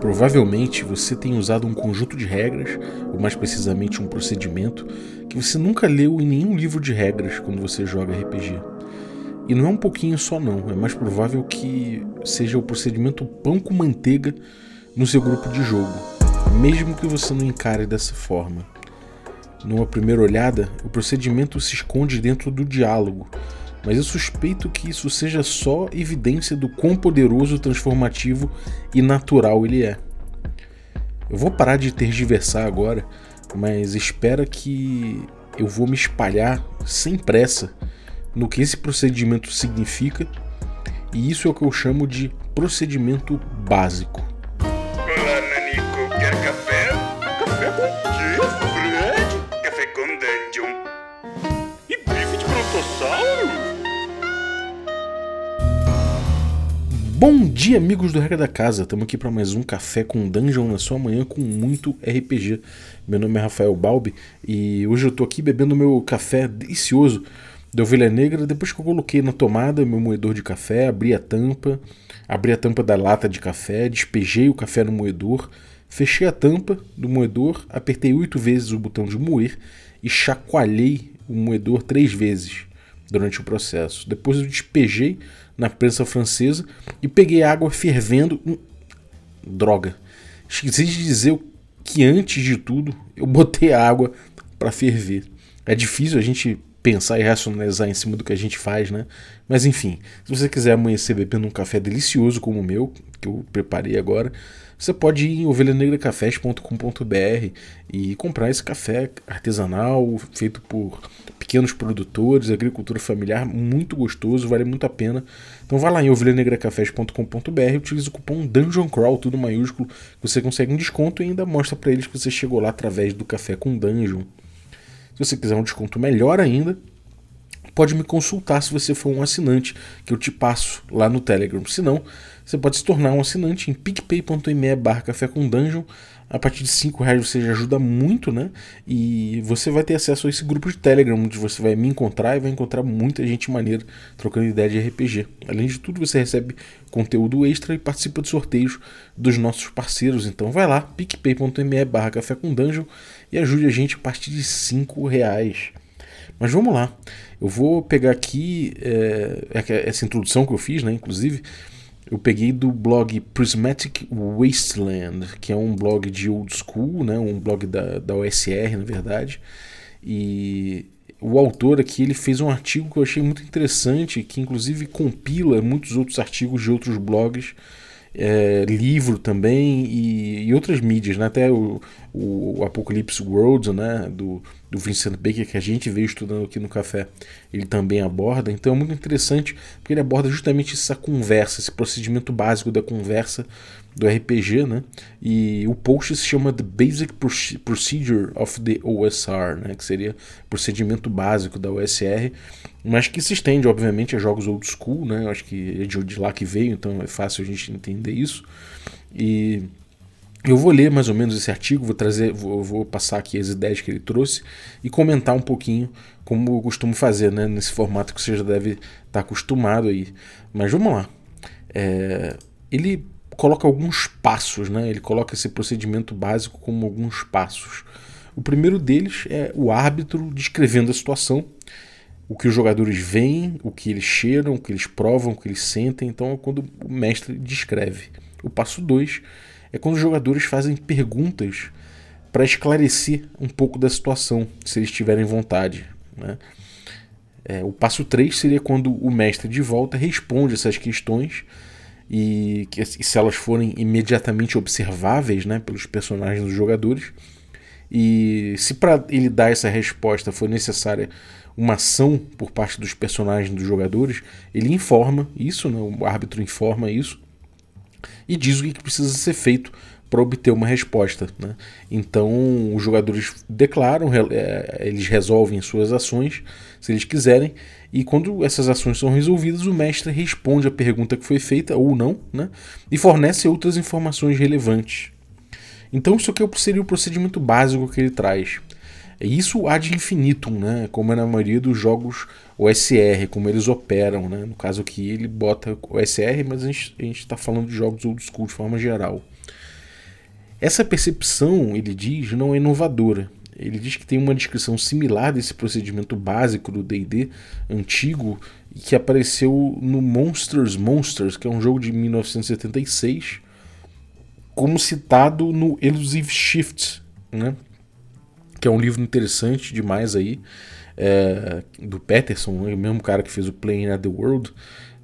Provavelmente você tem usado um conjunto de regras, ou mais precisamente um procedimento, que você nunca leu em nenhum livro de regras quando você joga RPG. E não é um pouquinho só não, é mais provável que seja o procedimento pão com manteiga no seu grupo de jogo, mesmo que você não encare dessa forma. Numa primeira olhada, o procedimento se esconde dentro do diálogo, mas eu suspeito que isso seja só evidência do quão poderoso, transformativo e natural ele é. Eu vou parar de tergiversar agora, mas espera que eu vou me espalhar sem pressa no que esse procedimento significa, e isso é o que eu chamo de procedimento básico. Bom dia, amigos do Regra da Casa. Estamos aqui para mais um café com dungeon na sua manhã com muito RPG. Meu nome é Rafael Balbi e hoje eu estou aqui bebendo meu café delicioso da Ovelha Negra. Depois que eu coloquei na tomada meu moedor de café, abri a tampa, abri a tampa da lata de café, despejei o café no moedor, fechei a tampa do moedor, apertei oito vezes o botão de moer e chacoalhei o moedor três vezes durante o processo. Depois eu despejei na prensa francesa e peguei água fervendo. Hum, droga. Esqueci de dizer que antes de tudo eu botei água para ferver. É difícil a gente pensar e racionalizar em cima do que a gente faz, né? Mas enfim, se você quiser amanhecer bebendo um café delicioso como o meu, que eu preparei agora, você pode ir em ovelhanegracafés.com.br e comprar esse café artesanal, feito por pequenos produtores, agricultura familiar, muito gostoso, vale muito a pena. Então vai lá em ovelhanegracafés.com.br utilize o cupom Dungeon Crawl, tudo maiúsculo, você consegue um desconto e ainda mostra para eles que você chegou lá através do café com Dungeon. Se você quiser um desconto melhor ainda, pode me consultar se você for um assinante, que eu te passo lá no Telegram. Se não, você pode se tornar um assinante em picpay.me barra café com dungeon. A partir de 5 reais você já ajuda muito, né? E você vai ter acesso a esse grupo de Telegram, onde você vai me encontrar e vai encontrar muita gente maneira trocando ideia de RPG. Além de tudo, você recebe conteúdo extra e participa de sorteios dos nossos parceiros. Então vai lá, picpay.me barra café com dungeon e ajude a gente a partir de 5 reais. Mas vamos lá. Eu vou pegar aqui é, essa introdução que eu fiz, né? Inclusive, eu peguei do blog Prismatic Wasteland, que é um blog de old school, né? um blog da, da OSR, na verdade. E o autor aqui ele fez um artigo que eu achei muito interessante, que inclusive compila muitos outros artigos de outros blogs é, livro também e, e, outras mídias, né? até o, o Apocalypse World né? do, do Vincent Baker, que a gente veio estudando aqui no café, ele também aborda. Então é muito interessante porque ele aborda justamente essa conversa, esse procedimento básico da conversa do RPG, né? E o post se chama The Basic Procedure of the OSR, né? Que seria procedimento básico da OSR, mas que se estende, obviamente, a jogos old school, né? Eu acho que é de lá que veio, então é fácil a gente entender isso. E eu vou ler mais ou menos esse artigo, vou trazer, vou, vou, passar aqui as ideias que ele trouxe e comentar um pouquinho, como eu costumo fazer, né? Nesse formato que você já deve estar acostumado aí. Mas vamos lá. É, ele coloca alguns passos, né? Ele coloca esse procedimento básico como alguns passos. O primeiro deles é o árbitro descrevendo a situação, o que os jogadores veem, o que eles cheiram, o que eles provam, o que eles sentem. Então é quando o mestre descreve. O passo 2 é quando os jogadores fazem perguntas para esclarecer um pouco da situação, se eles tiverem vontade. Né? É, o passo 3 seria quando o mestre de volta responde essas questões e, que, e se elas forem imediatamente observáveis né, pelos personagens dos jogadores. E se para ele dar essa resposta for necessária uma ação por parte dos personagens dos jogadores, ele informa isso, né, o árbitro informa isso e diz o que precisa ser feito para obter uma resposta. Né? Então os jogadores declaram, é, eles resolvem suas ações se eles quiserem, e quando essas ações são resolvidas, o mestre responde a pergunta que foi feita ou não, né? e fornece outras informações relevantes. Então isso aqui seria o procedimento básico que ele traz. É isso ad infinitum, né? como é na maioria dos jogos OSR, como eles operam. Né? No caso aqui ele bota OSR, mas a gente está falando de jogos old school de forma geral. Essa percepção, ele diz, não é inovadora. Ele diz que tem uma descrição similar desse procedimento básico do D&D antigo que apareceu no Monsters Monsters, que é um jogo de 1976, como citado no Elusive Shift, né? que é um livro interessante demais aí, é, do Peterson, é o mesmo cara que fez o Playing at the World,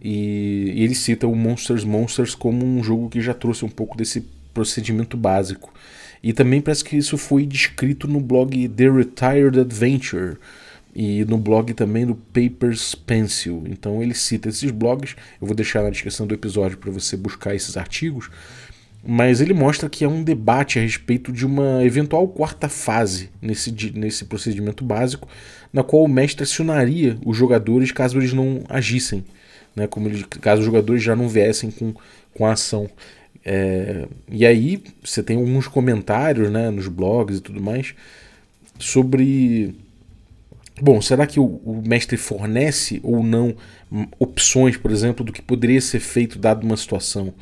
e, e ele cita o Monsters Monsters como um jogo que já trouxe um pouco desse procedimento básico. E também parece que isso foi descrito no blog The Retired Adventure e no blog também do Papers Pencil. Então ele cita esses blogs, eu vou deixar na descrição do episódio para você buscar esses artigos. Mas ele mostra que há um debate a respeito de uma eventual quarta fase nesse, nesse procedimento básico, na qual o mestre acionaria os jogadores caso eles não agissem, né, como eles, caso os jogadores já não viessem com, com a ação. É, e aí você tem alguns comentários né, nos blogs e tudo mais sobre. Bom, será que o, o, mestre fornece ou não opções, por exemplo, do que poderia ser feito dado uma situação?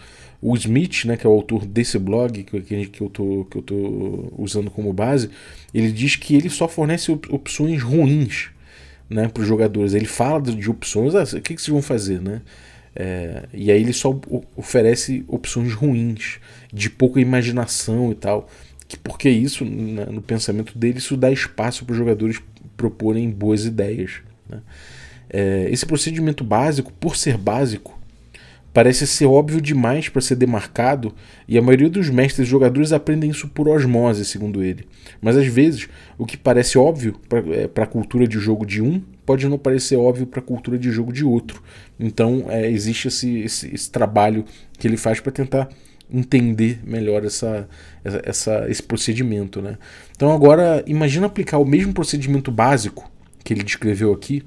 O Smith, né, que é o autor desse blog que, que, eu tô, que eu tô usando como base, ele diz que ele só fornece opções ruins né, para os jogadores. Ele fala de opções, ah, o que, que vocês vão fazer, né? É, e aí ele só oferece opções ruins, de pouca imaginação e tal. Que porque isso, no pensamento dele, isso dá espaço para os jogadores proporem boas ideias. Né? É, esse procedimento básico, por ser básico, parece ser óbvio demais para ser demarcado, e a maioria dos mestres jogadores aprendem isso por osmose, segundo ele. Mas às vezes, o que parece óbvio para é, a cultura de jogo de um pode não parecer óbvio para a cultura de jogo de outro. Então é, existe esse, esse, esse, trabalho que ele faz para tentar entender melhor essa, essa, esse procedimento. Né? Então agora imagina aplicar o mesmo procedimento básico que ele descreveu aqui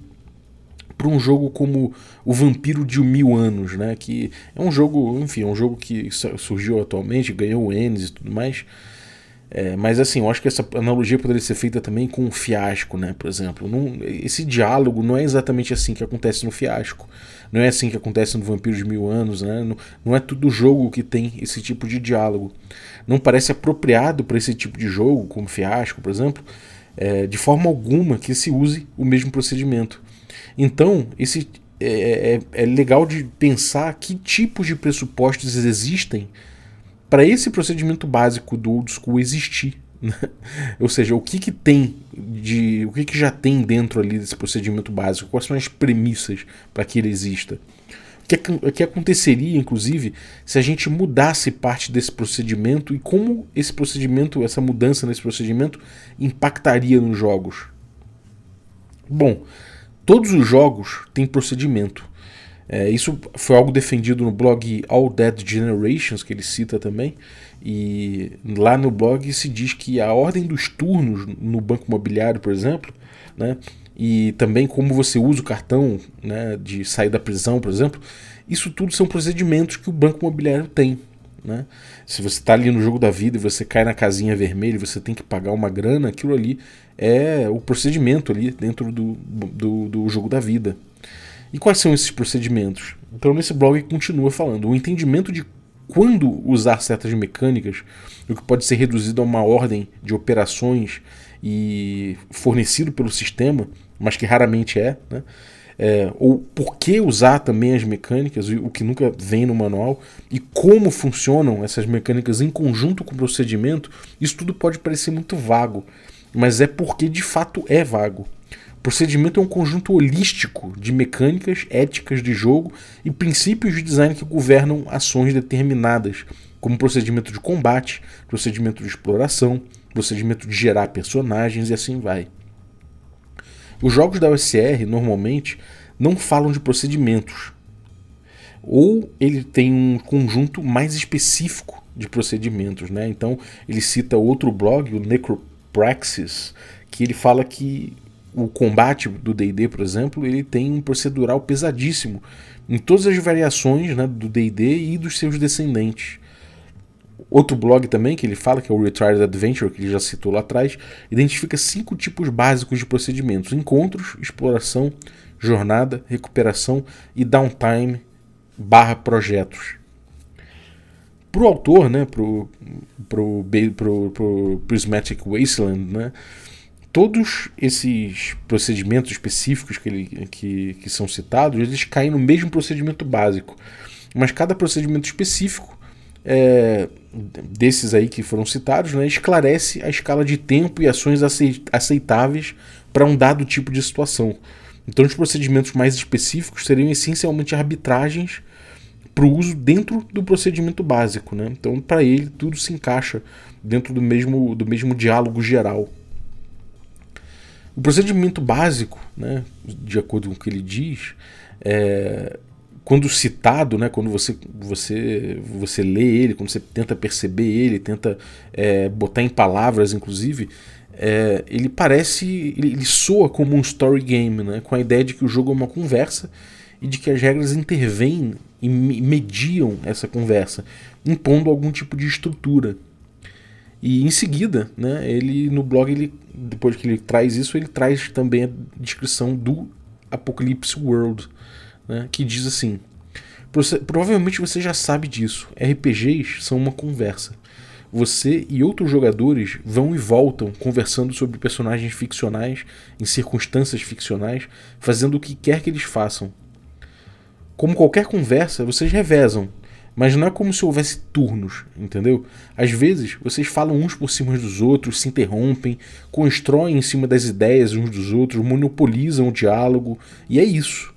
para um jogo como o Vampiro de Mil Anos, né? Que é um jogo, enfim, é um jogo que surgiu atualmente, ganhou o Enes e tudo mais. É, mas assim, eu acho que essa analogia poderia ser feita também com um fiasco, né? Por exemplo, não, esse diálogo não é exatamente assim que acontece no fiasco. Não é assim que acontece no Vampiro de Mil Anos, né? Não, não é todo jogo que tem esse tipo de diálogo. Não parece apropriado para esse tipo de jogo, como fiasco, por exemplo, é, de forma alguma que se use o mesmo procedimento. Então, esse é, é, é legal de pensar que tipos de pressupostos existem para esse procedimento básico do old school existir. Né? Ou seja, o que, que tem de. o que, que já tem dentro ali desse procedimento básico? Quais são as premissas para que ele exista? O que, o que aconteceria, inclusive, se a gente mudasse parte desse procedimento e como esse procedimento, essa mudança nesse procedimento, impactaria nos jogos? Bom, todos os jogos têm procedimento. É, isso foi algo defendido no blog All Dead Generations, que ele cita também. E lá no blog se diz que a ordem dos turnos no banco imobiliário, por exemplo, né, e também como você usa o cartão né, de sair da prisão, por exemplo, isso tudo são procedimentos que o banco imobiliário tem. Né? Se você está ali no jogo da vida e você cai na casinha vermelha e você tem que pagar uma grana, aquilo ali é o procedimento ali dentro do, do, do jogo da vida. E quais são esses procedimentos? Então, nesse blog continua falando: o entendimento de quando usar certas mecânicas, o que pode ser reduzido a uma ordem de operações e fornecido pelo sistema, mas que raramente é, né? É, ou por que usar também as mecânicas, o que nunca vem no manual, e como funcionam essas mecânicas em conjunto com o procedimento, isso tudo pode parecer muito vago, mas é porque de fato é vago. Procedimento é um conjunto holístico de mecânicas, éticas de jogo e princípios de design que governam ações determinadas, como procedimento de combate, procedimento de exploração, procedimento de gerar personagens e assim vai. Os jogos da OSR normalmente não falam de procedimentos, ou ele tem um conjunto mais específico de procedimentos, né? Então ele cita outro blog, o Necropraxis, que ele fala que o combate do D&D, por exemplo, ele tem um procedural pesadíssimo em todas as variações né, do D&D e dos seus descendentes. Outro blog também que ele fala, que é o Retired Adventure, que ele já citou lá atrás, identifica cinco tipos básicos de procedimentos: encontros, exploração, jornada, recuperação e downtime barra projetos. Para o autor, né, para o Prismatic Wasteland, né? Todos esses procedimentos específicos que, ele, que, que são citados, eles caem no mesmo procedimento básico. Mas cada procedimento específico é, desses aí que foram citados, né, esclarece a escala de tempo e ações aceitáveis para um dado tipo de situação. Então, os procedimentos mais específicos seriam essencialmente arbitragens para o uso dentro do procedimento básico. Né? Então, para ele, tudo se encaixa dentro do mesmo, do mesmo diálogo geral. O procedimento básico, né, de acordo com o que ele diz, é, quando citado, né, quando você, você, você lê ele, quando você tenta perceber ele, tenta é, botar em palavras, inclusive, é, ele parece, ele, ele, soa como um story game, né, com a ideia de que o jogo é uma conversa e de que as regras intervêm e mediam essa conversa, impondo algum tipo de estrutura. E em seguida, né, ele no blog, ele, depois que ele traz isso, ele traz também a descrição do Apocalypse World, né, que diz assim: Provavelmente você já sabe disso. RPGs são uma conversa. Você e outros jogadores vão e voltam conversando sobre personagens ficcionais em circunstâncias ficcionais, fazendo o que quer que eles façam, como qualquer conversa, vocês revezam, mas não é como se houvesse turnos, entendeu? Às vezes, vocês falam uns por cima dos outros, se interrompem, constroem em cima das ideias uns dos outros, monopolizam o diálogo, e é isso.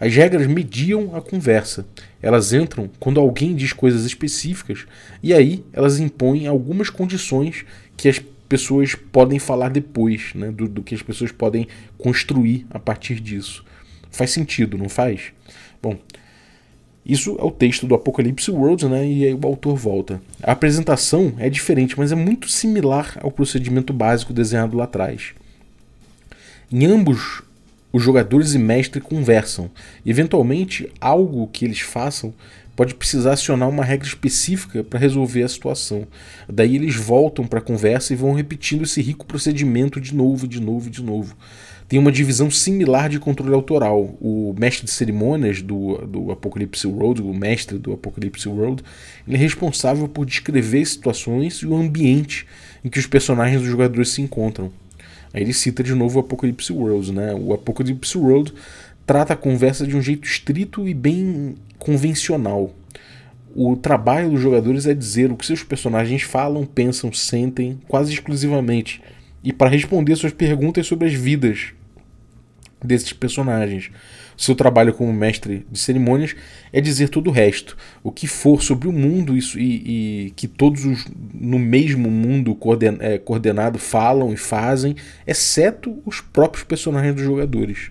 As regras mediam a conversa. Elas entram quando alguém diz coisas específicas e aí elas impõem algumas condições que as pessoas podem falar depois, né? do, do que as pessoas podem construir a partir disso. Faz sentido, não faz? Bom, isso é o texto do Apocalipse World, né? E aí o autor volta. A apresentação é diferente, mas é muito similar ao procedimento básico desenhado lá atrás. Em ambos, os jogadores e mestre conversam. Eventualmente, algo que eles façam pode precisar acionar uma regra específica para resolver a situação. Daí eles voltam para a conversa e vão repetindo esse rico procedimento de novo, de novo, de novo tem uma divisão similar de controle autoral. O mestre de cerimônias do, do Apocalypse World, o mestre do Apocalypse World, ele é responsável por descrever situações e o ambiente em que os personagens dos jogadores se encontram. Aí ele cita de novo o Apocalypse World. Né? O Apocalypse World trata a conversa de um jeito estrito e bem convencional. O trabalho dos jogadores é dizer o que seus personagens falam, pensam, sentem, quase exclusivamente, e para responder suas perguntas sobre as vidas desses personagens. Seu trabalho como mestre de cerimônias é dizer todo o resto, o que for sobre o mundo isso, e, e que todos os, no mesmo mundo coorden, é, coordenado falam e fazem, exceto os próprios personagens dos jogadores.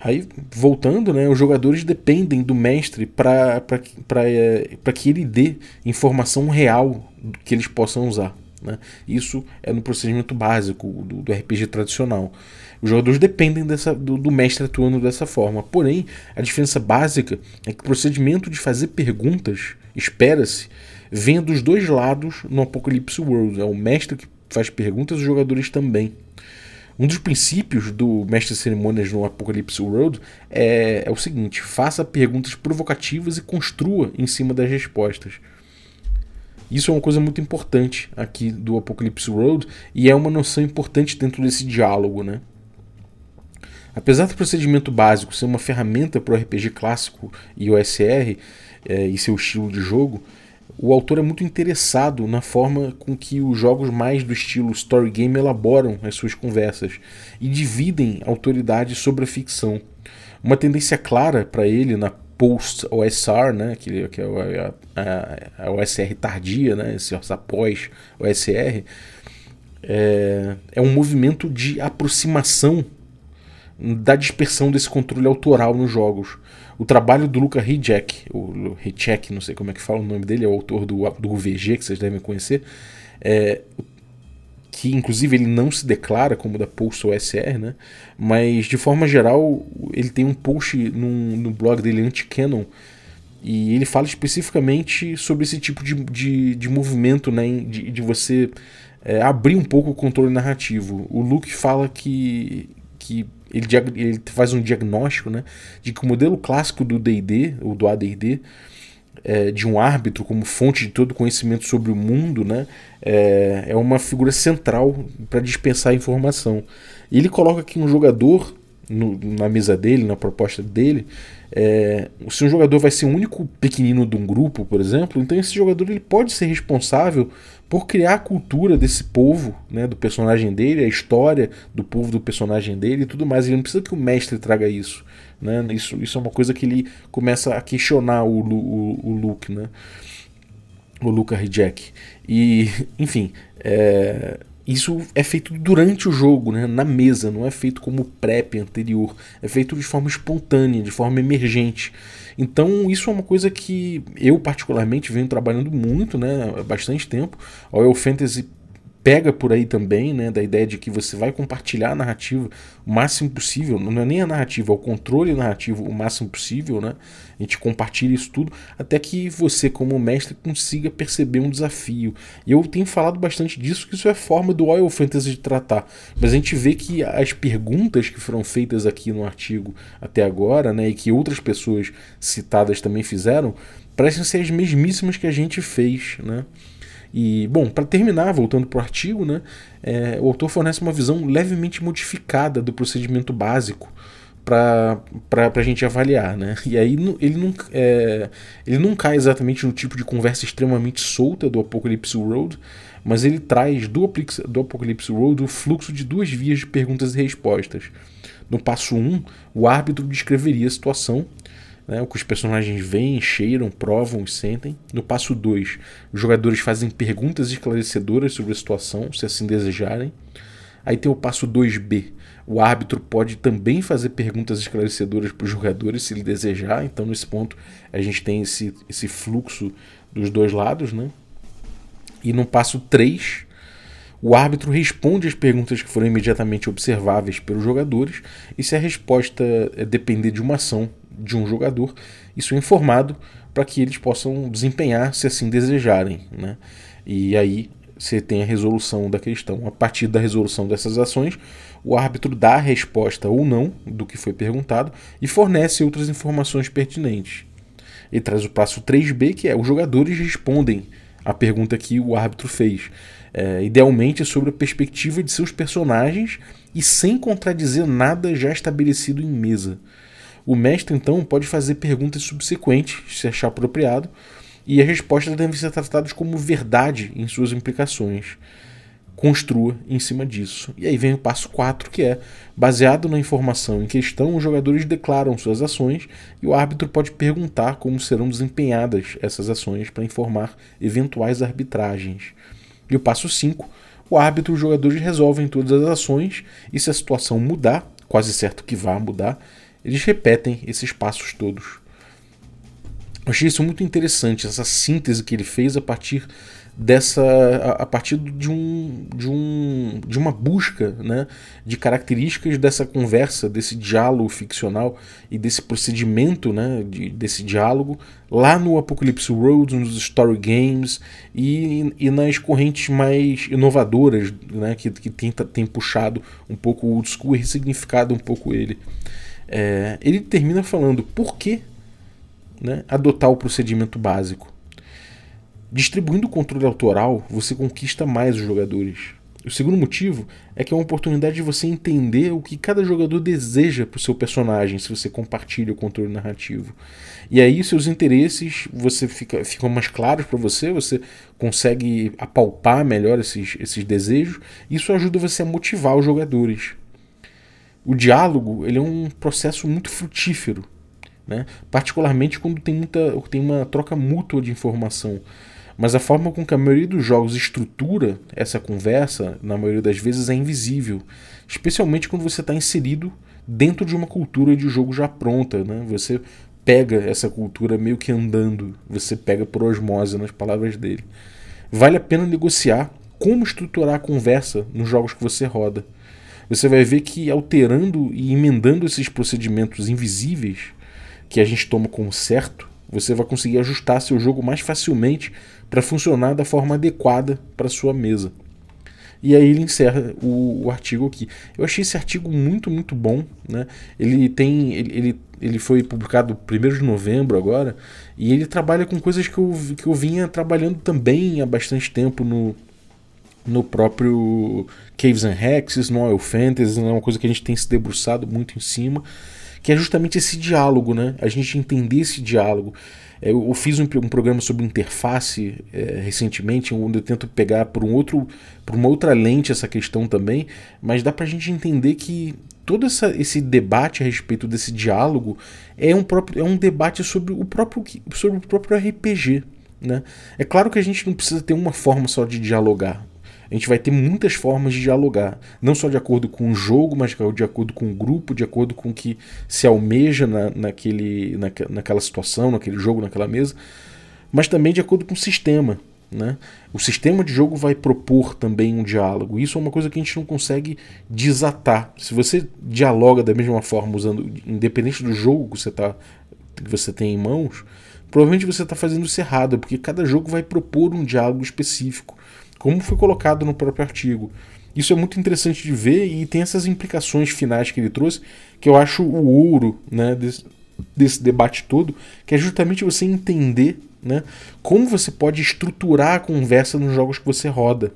Aí, voltando, né, os jogadores dependem do mestre para é, que ele dê informação real que eles possam usar. Né? Isso é no procedimento básico do, do RPG tradicional. Os jogadores dependem dessa, do, do, mestre atuando dessa forma. Porém, a diferença básica é que o procedimento de fazer perguntas, espera-se, venha dos dois lados no Apocalypse World. É o mestre que faz perguntas, os jogadores também. Um dos princípios do mestre de cerimônias no Apocalypse World é, é o seguinte: faça perguntas provocativas e construa em cima das respostas. Isso é uma coisa muito importante aqui do Apocalypse World e é uma noção importante dentro desse diálogo, né? Apesar do procedimento básico ser uma ferramenta para o RPG clássico e OSR é, e seu estilo de jogo, o autor é muito interessado na forma com que os jogos mais do estilo story game elaboram as suas conversas e dividem autoridade sobre a ficção. Uma tendência clara para ele na post-OSR, né, que, que é a, a, a, OSR tardia, né, esse pós-OSR, é, é um movimento de aproximação da dispersão desse controle autoral nos jogos. O trabalho do Luca Hijek, o Hijek, não sei como é que fala o nome dele, é o autor do, do VG, que vocês devem conhecer, é, que inclusive ele não se declara como da Pulse OSR, né? mas de forma geral ele tem um post num, no blog dele anti-canon e ele fala especificamente sobre esse tipo de, de, de movimento, né? de, de você é, abrir um pouco o controle narrativo. O Luke fala que, que ele, ele faz um diagnóstico né, de que o modelo clássico do D&D, ou do AD&D, é, de um árbitro como fonte de todo conhecimento sobre o mundo, né, é, é uma figura central para dispensar informação. E ele coloca aqui um jogador no, na mesa dele, na proposta dele, é, se um jogador vai ser o único pequenino de um grupo, por exemplo, então esse jogador ele pode ser responsável por criar a cultura desse povo, né, do personagem dele, a história do povo do personagem dele e tudo mais. Ele não precisa que o mestre traga isso. Né? Isso, isso é uma coisa que ele começa a questionar o, o, o Luke, né? o Luca Jack. E, enfim, é, isso é feito durante o jogo, né? na mesa, não é feito como prep anterior, é feito de forma espontânea, de forma emergente. Então, isso é uma coisa que eu, particularmente, venho trabalhando muito, né? há bastante tempo. O El Fantasy pega por aí também, né, da ideia de que você vai compartilhar a narrativa o máximo possível, não é nem a narrativa, é o controle narrativo o máximo possível, né? A gente compartilha isso tudo até que você, como mestre, consiga perceber um desafio. E eu tenho falado bastante disso, que isso é forma do Oil Fantasy de tratar. Mas a gente vê que as perguntas que foram feitas aqui no artigo até agora, né, e que outras pessoas citadas também fizeram, parecem ser as mesmíssimas que a gente fez, né? E, bom, para terminar, voltando para o artigo, né, é, o autor fornece uma visão levemente modificada do procedimento básico para a gente avaliar. Né? E aí ele não, é, ele não cai exatamente no tipo de conversa extremamente solta do Apocalypse Road, mas ele traz do, do Apocalypse Road o fluxo de duas vias de perguntas e respostas. No passo 1, um, o árbitro descreveria a situação né, o que os personagens veem, cheiram, provam e sentem. No passo 2, os jogadores fazem perguntas esclarecedoras sobre a situação, se assim desejarem. Aí tem o passo 2b. O árbitro pode também fazer perguntas esclarecedoras para os jogadores, se ele desejar. Então, nesse ponto, a gente tem esse, esse fluxo dos dois lados. Né? E no passo 3, o árbitro responde às perguntas que foram imediatamente observáveis pelos jogadores, e se a resposta é depender de uma ação de um jogador, isso é informado para que eles possam desempenhar se assim desejarem. Né? E aí você tem a resolução da questão. A partir da resolução dessas ações, o árbitro dá a resposta ou não do que foi perguntado e fornece outras informações pertinentes. Ele traz o passo 3b, que é os jogadores respondem a pergunta que o árbitro fez. É, idealmente sobre a perspectiva de seus personagens e sem contradizer nada já estabelecido em mesa. O mestre, então, pode fazer perguntas subsequentes, se achar apropriado, e as respostas devem ser tratadas como verdade em suas implicações. Construa em cima disso. E aí vem o passo 4, que é, baseado na informação em questão, os jogadores declaram suas ações e o árbitro pode perguntar como serão desempenhadas essas ações para informar eventuais arbitragens. E o passo 5, o árbitro e os jogadores resolvem todas as ações e se a situação mudar, quase certo que vá mudar, eles repetem esses passos todos. Eu achei isso muito interessante, essa síntese que ele fez a partir dessa a, partir de um, de um de uma busca né, de características dessa conversa desse diálogo ficcional e desse procedimento né, de, desse diálogo lá no Apocalypse World nos story games e, e nas correntes mais inovadoras né, que, que tem, tem puxado um pouco o old school e ressignificado um pouco ele é, ele termina falando por que né, adotar o procedimento básico. Distribuindo o controle autoral, você conquista mais os jogadores. O segundo motivo é que é uma oportunidade de você entender o que cada jogador deseja para o seu personagem se você compartilha o controle narrativo. E aí seus interesses você fica, ficam mais claros para você, você consegue apalpar melhor esses, esses desejos. Isso ajuda você a motivar os jogadores o diálogo ele é um processo muito frutífero, né? particularmente quando tem, muita, tem uma troca mútua de informação. Mas a forma com que a maioria dos jogos estrutura essa conversa, na maioria das vezes, é invisível. Especialmente quando você está inserido dentro de uma cultura de jogo já pronta. Né? Você pega essa cultura meio que andando, você pega por osmose nas palavras dele. Vale a pena negociar como estruturar a conversa nos jogos que você roda você vai ver que alterando e emendando esses procedimentos invisíveis que a gente toma como certo, você vai conseguir ajustar seu jogo mais facilmente para funcionar da forma adequada para sua mesa. e aí ele encerra o, o, artigo aqui. Eu achei esse artigo muito, muito bom. Né? Ele tem. Ele, ele, ele foi publicado 1 de novembro agora. E ele trabalha com coisas que eu, que eu vinha trabalhando também há bastante tempo no, no próprio Caves and Hexes, no Oil Fantasy, é uma coisa que a gente tem se debruçado muito em cima, que é justamente esse diálogo, né? A gente entender esse diálogo. É, eu fiz um, um programa sobre interface é, recentemente, onde eu tento pegar por um outro, por uma outra lente essa questão também, mas dá para a gente entender que todo essa, esse debate a respeito desse diálogo é um, próprio, é um debate sobre o próprio, sobre o próprio RPG. Né? É claro que a gente não precisa ter uma forma só de dialogar a gente vai ter muitas formas de dialogar, não só de acordo com o jogo, mas de acordo com o grupo, de acordo com o que se almeja na, naquele, na, naquela situação, naquele jogo, naquela mesa, mas também de acordo com o sistema. Né? O sistema de jogo vai propor também um diálogo. Isso é uma coisa que a gente não consegue desatar. Se você dialoga da mesma forma, usando, independente do jogo que você, tá, que você tem em mãos, provavelmente você está fazendo isso errado, porque cada jogo vai propor um diálogo específico como foi colocado no próprio artigo. Isso é muito interessante de ver e tem essas implicações finais que ele trouxe, que eu acho o ouro né, desse, desse debate todo, que é justamente você entender né, como você pode estruturar a conversa nos jogos que você roda.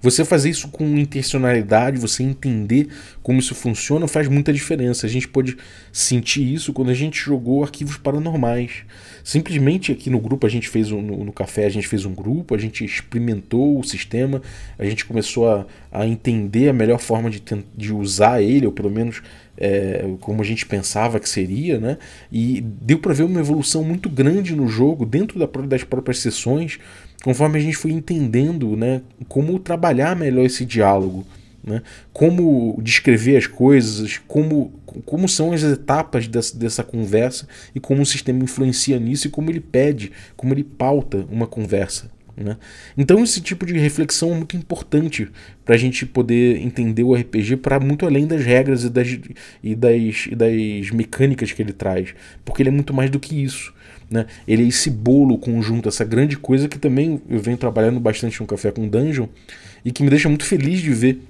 Você fazer isso com intencionalidade, você entender como isso funciona, faz muita diferença. A gente pode sentir isso quando a gente jogou arquivos paranormais. Simplesmente aqui no grupo, a gente fez um, no, no, café, a gente fez um grupo, a gente experimentou o sistema, a gente começou a, a entender a melhor forma de, de usar ele, ou pelo menos é, como a gente pensava que seria, né? E deu para ver uma evolução muito grande no jogo, dentro da, das próprias sessões, conforme a gente foi entendendo né, como trabalhar melhor esse diálogo, né, como descrever as coisas, como, como são as etapas dessa, dessa conversa e como o sistema influencia nisso e como ele pede, como ele pauta uma conversa. Né? Então, esse tipo de reflexão é muito importante para a gente poder entender o RPG para muito além das regras e das, e, das, e das mecânicas que ele traz, porque ele é muito mais do que isso. Né? Ele é esse bolo conjunto, essa grande coisa que também eu venho trabalhando bastante no Café com Dungeon e que me deixa muito feliz de ver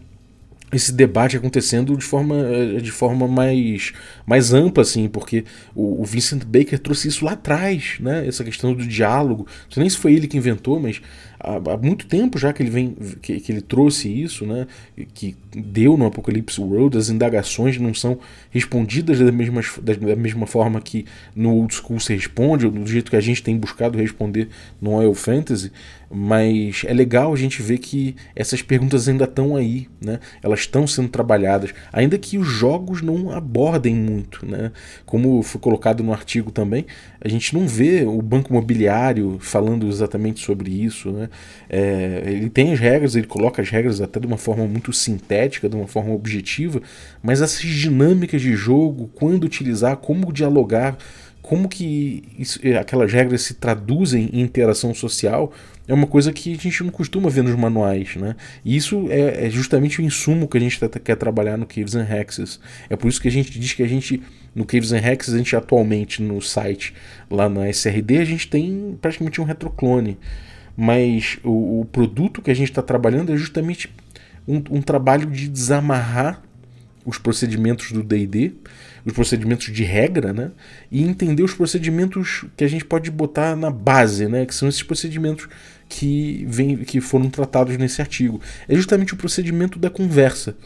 esse debate acontecendo de forma, eh, de forma mais, mais ampla, assim, porque o, o, Vincent Baker trouxe isso lá atrás, né? Essa questão do diálogo. Não sei nem se foi ele que inventou, mas há, há muito tempo já que ele vem que, que, ele trouxe isso, né? Que deu no Apocalypse World, as indagações não são respondidas da mesma, da, mesma forma que no Old School se responde, ou do jeito que a gente tem buscado responder no Oil Fantasy, mas é legal a gente ver que essas perguntas ainda estão aí, né? Elas estão sendo trabalhadas, ainda que os jogos não abordem muito, né? Como foi colocado no artigo também, a gente não vê o banco imobiliário falando exatamente sobre isso, né? É, ele tem as regras, ele coloca as regras até de uma forma muito sintética, de uma forma objetiva, mas essas dinâmicas de jogo, quando utilizar, como dialogar, como que isso, aquelas regras se traduzem em interação social é uma coisa que a gente não costuma ver nos manuais, né? E isso é, é justamente o insumo que a gente tá, quer trabalhar no Caves and Hexes. É por isso que a gente diz que a gente, no Caves and Hexes, a gente atualmente no site, lá na SRD, a gente tem praticamente um retroclone. Mas o, o produto que a gente está trabalhando é justamente um, um trabalho de desamarrar os procedimentos do D&D, os procedimentos de regra, né? E entender os procedimentos que a gente pode botar na base, né? Que são esses procedimentos que, vem, que foram tratados nesse artigo. É justamente o procedimento da conversa.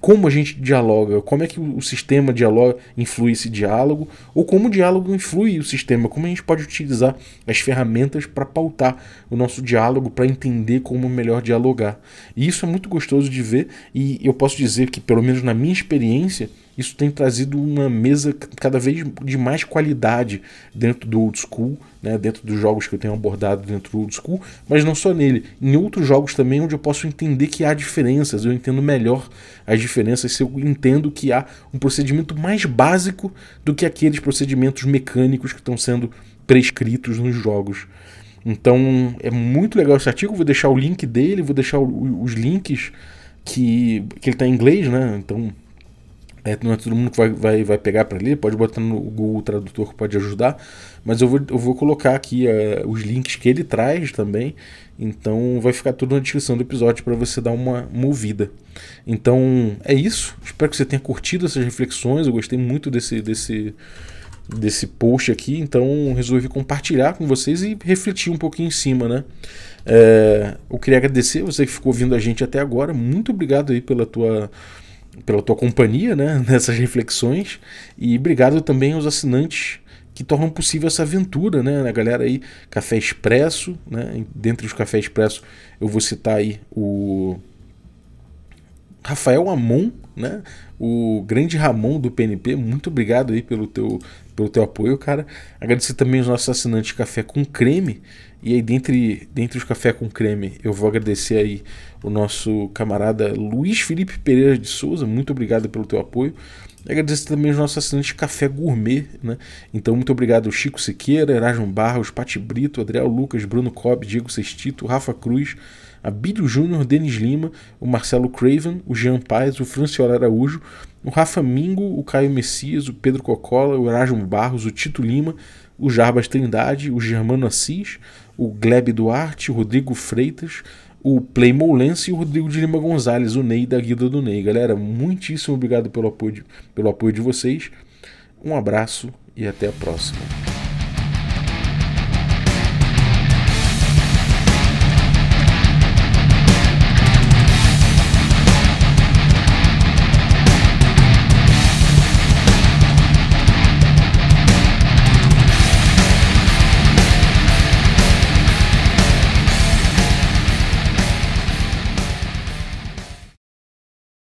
Como a gente dialoga, como é que o sistema dialoga, influi esse diálogo, ou como o diálogo influi o sistema, como a gente pode utilizar as ferramentas para pautar o nosso diálogo, para entender como melhor dialogar. E isso é muito gostoso de ver, e eu posso dizer que, pelo menos na minha experiência, isso tem trazido uma mesa cada vez de mais qualidade dentro do old school, né, dentro dos jogos que eu tenho abordado dentro do old school, mas não só nele, em outros jogos também onde eu posso entender que há diferenças, eu entendo melhor as diferenças se eu entendo que há um procedimento mais básico do que aqueles procedimentos mecânicos que estão sendo prescritos nos jogos. Então é muito legal esse artigo, vou deixar o link dele, vou deixar os links que, que ele está em inglês, né? Então É, não é todo mundo que vai, vai, vai pegar para ler, pode botar no Google Tradutor que pode ajudar, mas eu vou, eu vou colocar aqui uh, os links que ele traz também, então vai ficar tudo na descrição do episódio para você dar uma movida. Então é isso, espero que você tenha curtido essas reflexões, eu gostei muito desse, desse, desse post aqui, então resolvi compartilhar com vocês e refletir um pouquinho em cima, né? É, eu queria agradecer você que ficou ouvindo a gente até agora, muito obrigado aí pela tua pela tua companhia né, nessas reflexões e obrigado também aos assinantes que tornam possível essa aventura, né? A galera aí, Café Expresso, né? Dentre os Café Expresso, eu vou citar aí o Rafael Amon, né? O grande Ramon do PNP, muito obrigado aí pelo teu, pelo teu apoio, cara. Agradecer também aos nossos assinantes Café com Creme, e aí, dentre, dentre os café com creme, eu vou agradecer aí o nosso camarada Luiz Felipe Pereira de Souza. Muito obrigado pelo teu apoio. Agradecer também os nossos assinantes Café Gourmet, né? Então, muito obrigado Chico Siqueira, Erasmo Barros, Pati Brito, Adriel Lucas, Bruno Cobb, Diego Sextito, Rafa Cruz, Abílio Júnior, Denis Lima, o Marcelo Craven, o Jean Paes, o Franciola Araújo, o Rafa Mingo, o Caio Messias, o Pedro Cocola, o Erasmo Barros, o Tito Lima, o Jarbas Trindade, o Germano Assis, o Gleb Duarte, o Rodrigo Freitas, o Playmo e o Rodrigo de Lima Gonzalez, o Ney da Guida do Ney. Galera, muitíssimo obrigado pelo apoio de, pelo apoio de vocês. Um abraço e até a próxima.